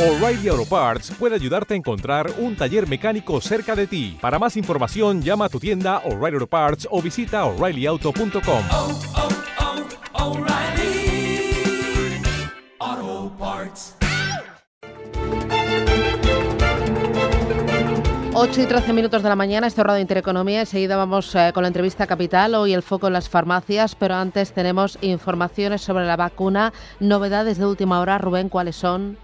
O'Reilly Auto Parts puede ayudarte a encontrar un taller mecánico cerca de ti. Para más información, llama a tu tienda O'Reilly Auto Parts o visita oreillyauto.com. oh, oh, O'Reilly Auto Parts. 8 y 13 minutos de la mañana, esto es Radio Intereconomía. Enseguida vamos eh, con la entrevista Capital, hoy el foco en las farmacias, pero antes tenemos informaciones sobre la vacuna, novedades de última hora. Rubén, ¿cuáles son?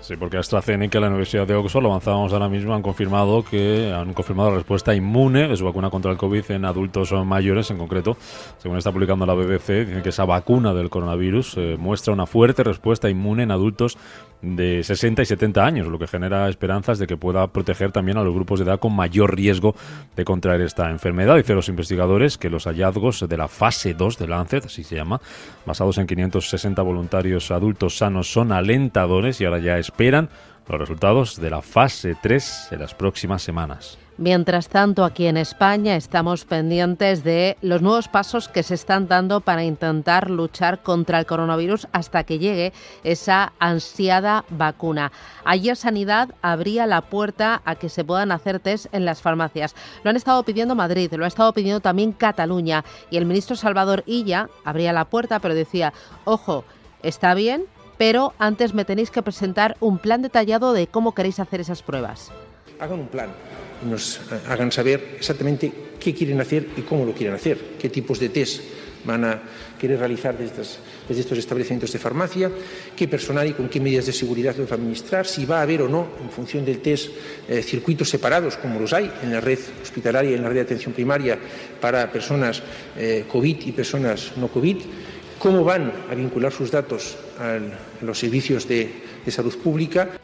Sí, porque AstraZeneca y la Universidad de Oxford, lo avanzábamos ahora mismo, han confirmado que han confirmado la respuesta inmune de su vacuna contra el COVID en adultos mayores, en concreto, según está publicando la BBC, dicen que esa vacuna del coronavirus eh, muestra una fuerte respuesta inmune en adultos de 60 y 70 años, lo que genera esperanzas de que pueda proteger también a los grupos de edad con mayor riesgo de contraer esta enfermedad. Dicen los investigadores que los hallazgos de la fase 2 de Lancet, así se llama, basados en 560 voluntarios adultos sanos, son alentadores y ahora ya esperan los resultados de la fase 3 en las próximas semanas. Mientras tanto, aquí en España estamos pendientes de los nuevos pasos que se están dando para intentar luchar contra el coronavirus hasta que llegue esa ansiada vacuna. Ayer Sanidad abría la puerta a que se puedan hacer test en las farmacias. Lo han estado pidiendo Madrid, lo ha estado pidiendo también Cataluña y el ministro Salvador Illa abría la puerta pero decía, ojo, está bien, pero antes me tenéis que presentar un plan detallado de cómo queréis hacer esas pruebas. Hagan un plan y nos hagan saber exactamente qué quieren hacer y cómo lo quieren hacer, qué tipos de test van a querer realizar desde estos, establecimientos de farmacia, qué personal y con qué medidas de seguridad los a administrar, si va a haber o no, en función del test, eh, circuitos separados, como los hay en la red hospitalaria y en la red de atención primaria para personas eh, COVID y personas no COVID, cómo van a vincular sus datos a los servicios de salud pública.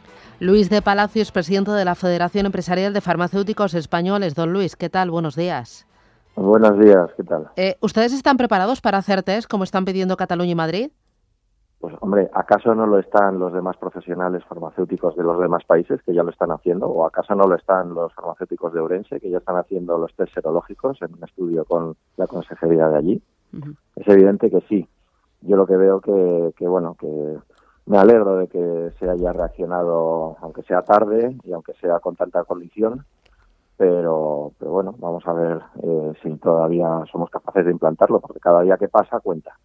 Luis de Palacios, presidente de la Federación Empresarial de Farmacéuticos Españoles. Don Luis, ¿qué tal? Buenos días. Buenos días, ¿qué tal? Eh, ¿Ustedes están preparados para hacer test como están pidiendo Cataluña y Madrid? Pues hombre, ¿acaso no lo están los demás profesionales farmacéuticos de los demás países que ya lo están haciendo? ¿O acaso no lo están los farmacéuticos de Ourense que ya están haciendo los test serológicos en un estudio con la consejería de allí? Es evidente que sí. Yo lo que veo que, que bueno, que me alegro de que se haya reaccionado, aunque sea tarde y aunque sea con tanta condición, pero, bueno, vamos a ver eh, si todavía somos capaces de implantarlo, porque cada día que pasa cuenta.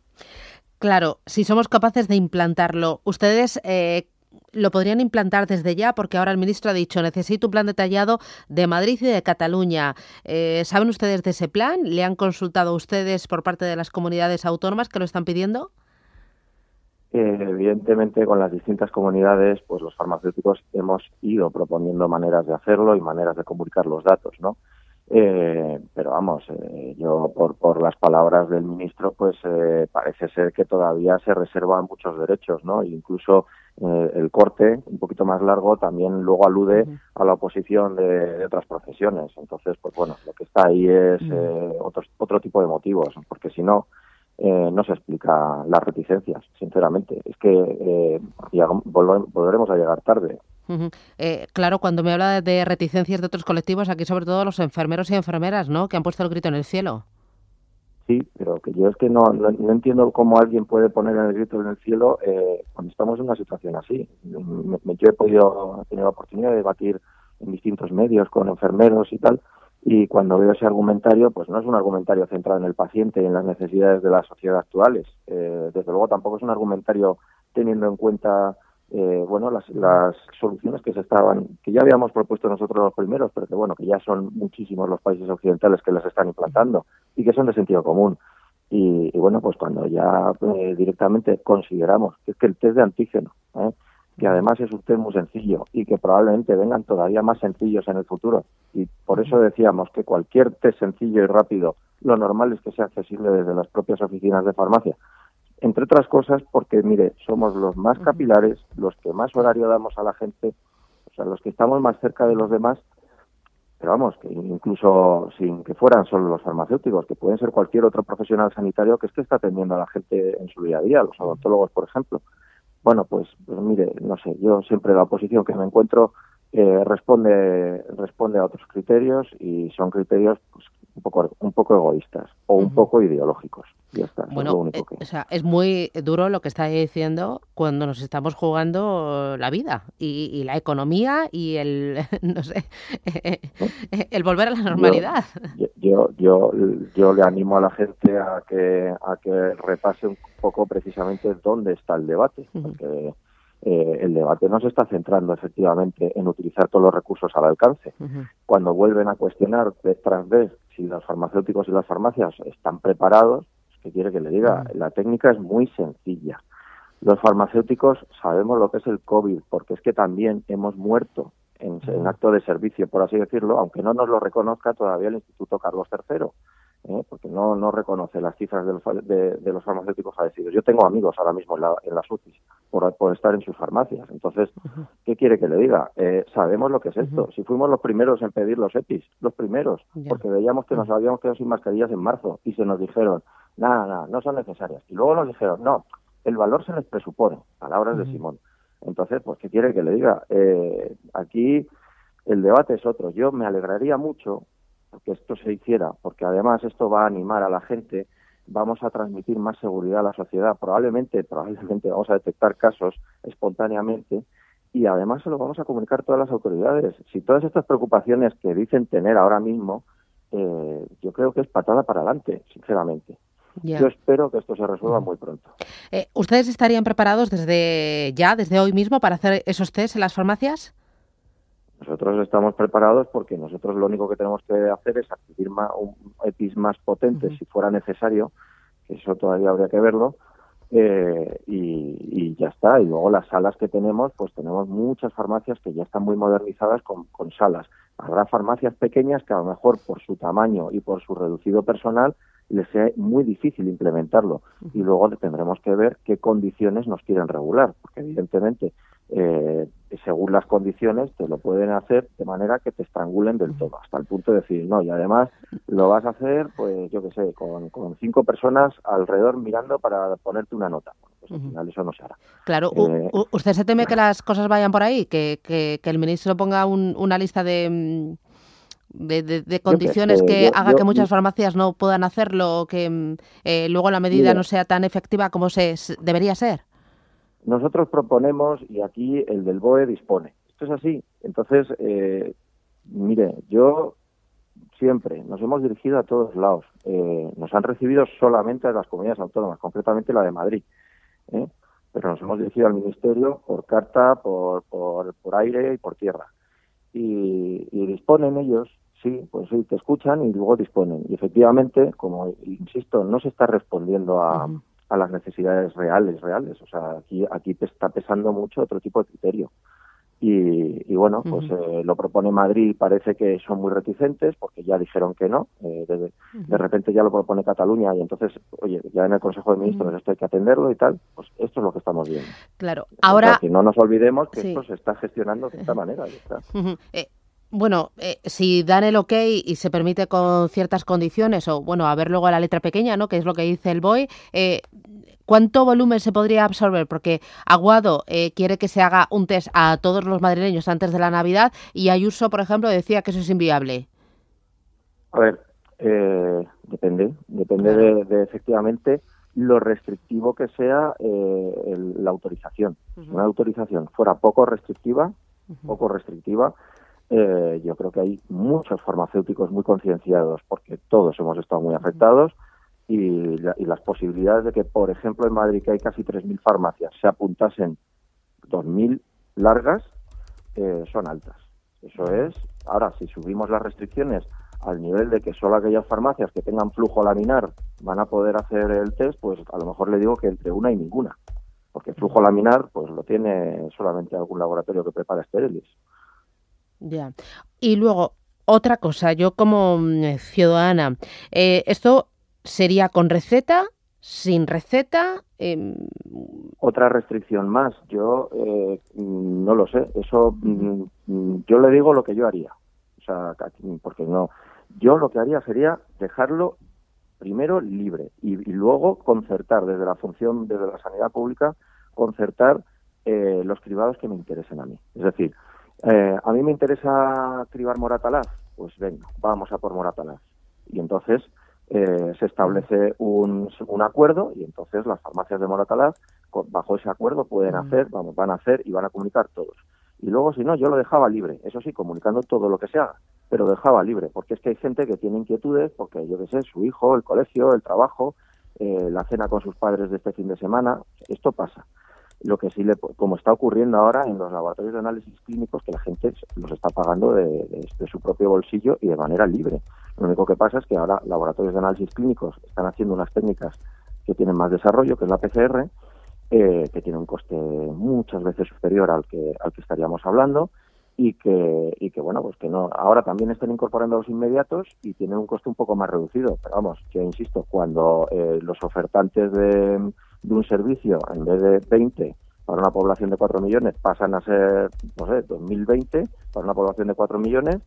Claro, si somos capaces de implantarlo, ¿ustedes eh, lo podrían implantar desde ya? Porque ahora el ministro ha dicho, necesito un plan detallado de Madrid y de Cataluña. Eh, ¿Saben ustedes de ese plan? ¿Le han consultado a ustedes por parte de las comunidades autónomas que lo están pidiendo? Eh, evidentemente, con las distintas comunidades, pues los farmacéuticos hemos ido proponiendo maneras de hacerlo y maneras de comunicar los datos, ¿no? Eh, pero vamos, eh, yo por, por las palabras del ministro, pues eh, parece ser que todavía se reservan muchos derechos, ¿no? E incluso eh, el corte, un poquito más largo, también luego alude a la oposición de, de otras profesiones. Entonces, pues bueno, lo que está ahí es eh, otro, otro tipo de motivos, porque si no, eh, no se explica las reticencias, sinceramente. Es que eh, volveremos a llegar tarde. Eh, claro, cuando me habla de reticencias de otros colectivos, aquí sobre todo los enfermeros y enfermeras, ¿no? Que han puesto el grito en el cielo. Sí, pero que yo es que no, no, no entiendo cómo alguien puede poner el grito en el cielo eh, cuando estamos en una situación así. Me- me- yo he podido he tenido la oportunidad de debatir en distintos medios con enfermeros y tal, y cuando veo ese argumentario, pues no es un argumentario centrado en el paciente y en las necesidades de la sociedad actuales. Eh, desde luego tampoco es un argumentario teniendo en cuenta eh, bueno las, las soluciones que se estaban que ya habíamos propuesto nosotros los primeros pero que bueno que ya son muchísimos los países occidentales que las están implantando y que son de sentido común y, y bueno pues cuando ya eh, directamente consideramos que es que el test de antígeno ¿eh? Que además es un test muy sencillo y que probablemente vengan todavía más sencillos en el futuro. Y por eso decíamos que cualquier test sencillo y rápido lo normal es que sea accesible desde las propias oficinas de farmacia. Entre otras cosas porque, mire, somos los más capilares, los que más horario damos a la gente, o sea, los que estamos más cerca de los demás, pero vamos, que incluso sin que fueran solo los farmacéuticos, que pueden ser cualquier otro profesional sanitario que es que está atendiendo a la gente en su día a día, los odontólogos, por ejemplo. Bueno, pues, pues mire, no sé, yo siempre la oposición que me encuentro eh, responde responde a otros criterios y son criterios pues, un poco, un poco egoístas o un poco ideológicos. Ya está, es lo Bueno, único eh, que... o sea, es muy duro lo que está diciendo cuando nos estamos jugando la vida y, y la economía y el, no sé, el volver a la normalidad. Yo, yo, yo, yo le animo a la gente a que, a que repase un poco precisamente dónde está el debate, porque eh, el debate no se está centrando efectivamente en utilizar todos los recursos al alcance. Cuando vuelven a cuestionar vez tras vez si los farmacéuticos y las farmacias están preparados, ¿qué quiere que le diga? La técnica es muy sencilla. Los farmacéuticos sabemos lo que es el COVID, porque es que también hemos muerto en, en acto de servicio, por así decirlo, aunque no nos lo reconozca todavía el Instituto Carlos III, ¿eh? porque no, no reconoce las cifras de los, de, de los farmacéuticos fallecidos. Yo tengo amigos ahora mismo en, la, en las UCIs por, por estar en sus farmacias. Entonces, ¿qué quiere que le diga? Eh, sabemos lo que es esto. Si fuimos los primeros en pedir los EPIs, los primeros, porque veíamos que nos habíamos quedado sin mascarillas en marzo y se nos dijeron, nada, nada, no son necesarias. Y luego nos dijeron, no, el valor se les presupone, palabras de Simón. Entonces, pues, ¿qué quiere que le diga? Eh, aquí el debate es otro. Yo me alegraría mucho que esto se hiciera, porque además esto va a animar a la gente, vamos a transmitir más seguridad a la sociedad. Probablemente, probablemente vamos a detectar casos espontáneamente y además se lo vamos a comunicar a todas las autoridades. Si todas estas preocupaciones que dicen tener ahora mismo, eh, yo creo que es patada para adelante, sinceramente. Ya. Yo espero que esto se resuelva muy pronto. Eh, ¿Ustedes estarían preparados desde ya, desde hoy mismo, para hacer esos test en las farmacias? Nosotros estamos preparados porque nosotros lo único que tenemos que hacer es adquirir ma- un EPIs más potentes si fuera necesario, que eso todavía habría que verlo, eh, y, y ya está. Y luego las salas que tenemos, pues tenemos muchas farmacias que ya están muy modernizadas con, con salas. Habrá farmacias pequeñas que a lo mejor por su tamaño y por su reducido personal les sea muy difícil implementarlo. Y luego tendremos que ver qué condiciones nos quieren regular, porque evidentemente eh, según las condiciones te lo pueden hacer de manera que te estrangulen del todo, hasta el punto de decir, no, y además lo vas a hacer, pues yo qué sé, con, con cinco personas alrededor mirando para ponerte una nota. Pues al final eso no se hará. Claro, Eh, ¿usted se teme que las cosas vayan por ahí? ¿Que, que- que el ministro ponga un- una lista de, mm, de, de- de condiciones que yo- haga yo- que muchas farmacias no puedan hacerlo o que mm, eh, luego la medida Mira. no sea tan efectiva como se debería ser? Nosotros proponemos y aquí el del BOE dispone. Esto es así. Entonces, eh, mire, yo siempre nos hemos dirigido a todos lados. Eh, nos han recibido solamente a las comunidades autónomas, concretamente la de Madrid. ¿eh? Pero nos hemos dirigido al Ministerio por carta, por, por, aire y por tierra. Y, disponen ellos, sí, pues sí, te escuchan y luego disponen. Y efectivamente, como insisto, no se está respondiendo a. a las necesidades reales, reales. O sea, aquí, aquí te está pesando mucho otro tipo de criterio. Y, y bueno, pues eh, lo propone Madrid, parece que son muy reticentes porque ya dijeron que no. eh, de, de repente ya lo propone Cataluña y entonces, oye, ya en el Consejo de Ministros esto hay que atenderlo y tal. Pues esto es lo que estamos viendo. Claro. O sea, Ahora, que no nos olvidemos que Sí. esto se está gestionando de esta manera. ya está. Eh, bueno, eh, si dan el ok y se permite con ciertas condiciones, o bueno, a ver luego la letra pequeña, ¿no? Que es lo que dice el BOE, eh, ¿cuánto volumen se podría absorber? Porque Aguado eh, quiere que se haga un test a todos los madrileños antes de la Navidad y Ayuso, por ejemplo, decía que eso es inviable. A ver, eh, depende, depende de, de efectivamente lo restrictivo que sea eh, el- la autorización. Una autorización fuera poco restrictiva, poco restrictiva, eh, yo creo que hay muchos farmacéuticos muy concienciados porque todos hemos estado muy afectados y, la- y las posibilidades de que, por ejemplo, en Madrid, que hay casi 3.000 farmacias, se apuntasen 2.000 largas, eh, son altas. Eso es. Ahora, si subimos las restricciones al nivel de que solo aquellas farmacias que tengan flujo laminar van a poder hacer el test, pues a lo mejor le digo que entre una y ninguna. Porque flujo laminar, pues lo tiene solamente algún laboratorio que prepara estériles. Ya. Y luego, otra cosa, yo como mm, ciudadana, eh, ¿esto sería con receta, sin receta? Em, Otra restricción más, yo eh, no lo sé. Eso mm, mm, yo le digo lo que yo haría. O sea, porque no. Yo lo que haría sería dejarlo primero libre y, y luego concertar desde la función, desde la sanidad pública, concertar eh, los cribados que me interesen a mí. Es decir, eh, a mí me interesa cribar moratalaz, pues venga, vamos a por moratalaz. Y entonces eh, se establece un, un acuerdo y entonces las farmacias de Moratalaz, bajo ese acuerdo, pueden Mm. hacer, vamos, van a hacer y van a comunicar todos. Y luego, si no, yo lo dejaba libre, eso sí, comunicando todo lo que se haga, pero dejaba libre, porque es que hay gente que tiene inquietudes, porque yo qué sé, su hijo, el colegio, el trabajo, eh, la cena con sus padres de este fin de semana, esto pasa. Lo que sí, le, como está ocurriendo ahora en los laboratorios de análisis clínicos, que la gente los está pagando de, de- su propio bolsillo y de manera libre. Lo único que pasa es que ahora laboratorios de análisis clínicos están haciendo unas técnicas que tienen más desarrollo, que es la PCR, eh, que tiene un coste muchas veces superior al que, al que estaríamos hablando y que, y que bueno, pues que no, ahora también están incorporando los inmediatos y tienen un coste un poco más reducido. Pero vamos, yo insisto, cuando eh, los ofertantes de, de un servicio, en vez de 20 para una población de 4 millones, pasan a ser, no sé, 2020 para una población de 4 millones,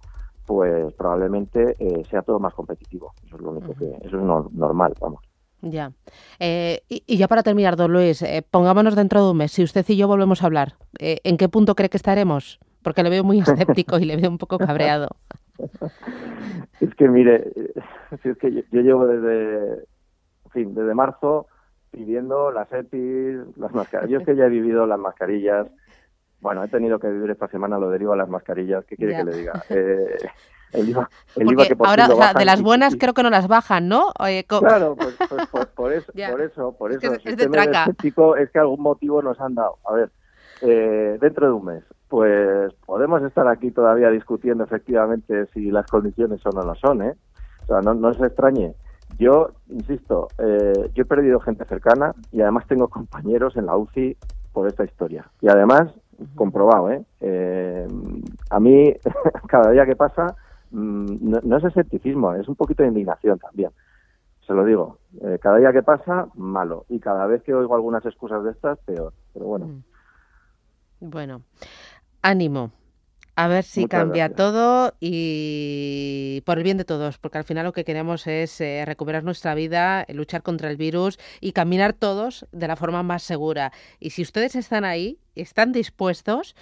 pues probablemente eh, sea todo más competitivo. Eso es lo único que, eso es no- normal, vamos. Ya. Eh, y, y ya para terminar, don Luis, eh, pongámonos dentro de un mes, si usted y yo volvemos a hablar, ¿en qué punto cree que estaremos? Porque le veo muy escéptico y le veo un poco cabreado. Es que mire, es que yo, yo llevo desde, en fin, desde marzo pidiendo las EPIs, las mascarillas. Yo es que ya he vivido las mascarillas. Bueno, he tenido que vivir esta semana lo derivo a las mascarillas. ¿Qué quiere Ya. que le diga? Eh, el IVA, el IVA que por ahora, o sea, de las buenas y- creo que no las bajan, ¿no? Oye, Claro, pues, pues- pues por eso, por eso, por Es eso. que es- Si es de traca. es que algún motivo nos han dado. A ver, eh, dentro de un mes, pues podemos estar aquí todavía discutiendo efectivamente si las condiciones son o no son, ¿eh? O sea, no, no se extrañe. Yo, insisto, eh, yo he perdido gente cercana y además tengo compañeros en la UCI por esta historia. Y además, comprobado, ¿eh? Eh, a mí, cada día que pasa, mm, no, no es escepticismo, es un poquito de indignación también. Se lo digo, eh, cada día que pasa, malo. Y cada vez que oigo algunas excusas de estas, peor. Pero bueno, Mm. Bueno, ánimo. A ver si Muchas cambia gracias. todo y por el bien de todos, porque al final lo que queremos es eh, recuperar nuestra vida, eh, luchar contra el virus y caminar todos de la forma más segura. Y si ustedes están ahí, están dispuestos,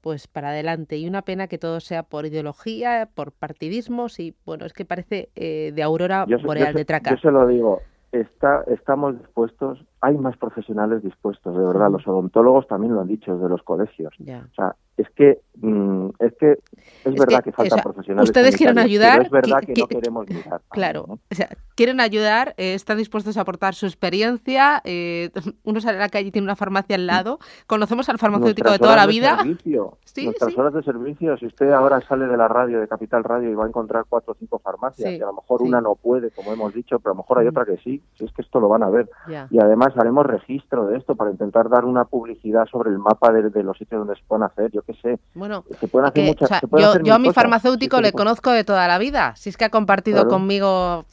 pues para adelante. Y una pena que todo sea por ideología, por partidismos y bueno, es que parece eh, de aurora yo, boreal de traca. yo se lo digo, está, estamos dispuestos, hay más profesionales dispuestos, de verdad. Los odontólogos también lo han dicho desde los colegios. O sea, es que mm, es que es, verdad que, que, faltan o sea, profesionales. ustedes quieren ayudar, pero es verdad que, no queremos mirar. Claro, ¿no? o sea, quieren ayudar, eh, están dispuestos a aportar su experiencia. eh, uno sale a la calle y tiene una farmacia al lado. Conocemos al farmacéutico de toda la de vida. servicio, Sí, nuestras sí. horas de servicio, si usted ahora sale de la radio, de Capital Radio, y va a encontrar cuatro o cinco farmacias, Sí, y a lo mejor una no puede, como hemos dicho, pero a lo mejor hay Mm. otra que sí, si es que esto lo van a ver. Y además haremos registro de esto para intentar dar una publicidad sobre el mapa de, de los sitios donde se pueden hacer, yo qué sé. Bueno, Se pueden hacer que, muchas o sea, se pueden yo, hacer yo a mi cosas. farmacéutico Sí, le conozco de toda la vida. Si es que ha compartido Claro. conmigo,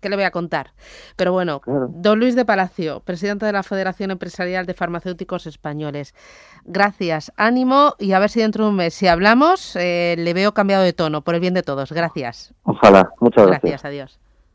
¿qué le voy a contar? Pero bueno, Claro. don Luis de Palacio, presidente de la Federación Empresarial de Farmacéuticos Españoles. Gracias, ánimo y a ver si dentro de un mes, si hablamos, eh, le veo cambiado de tono por el bien de todos. Gracias. Ojalá, muchas gracias. Gracias, adiós.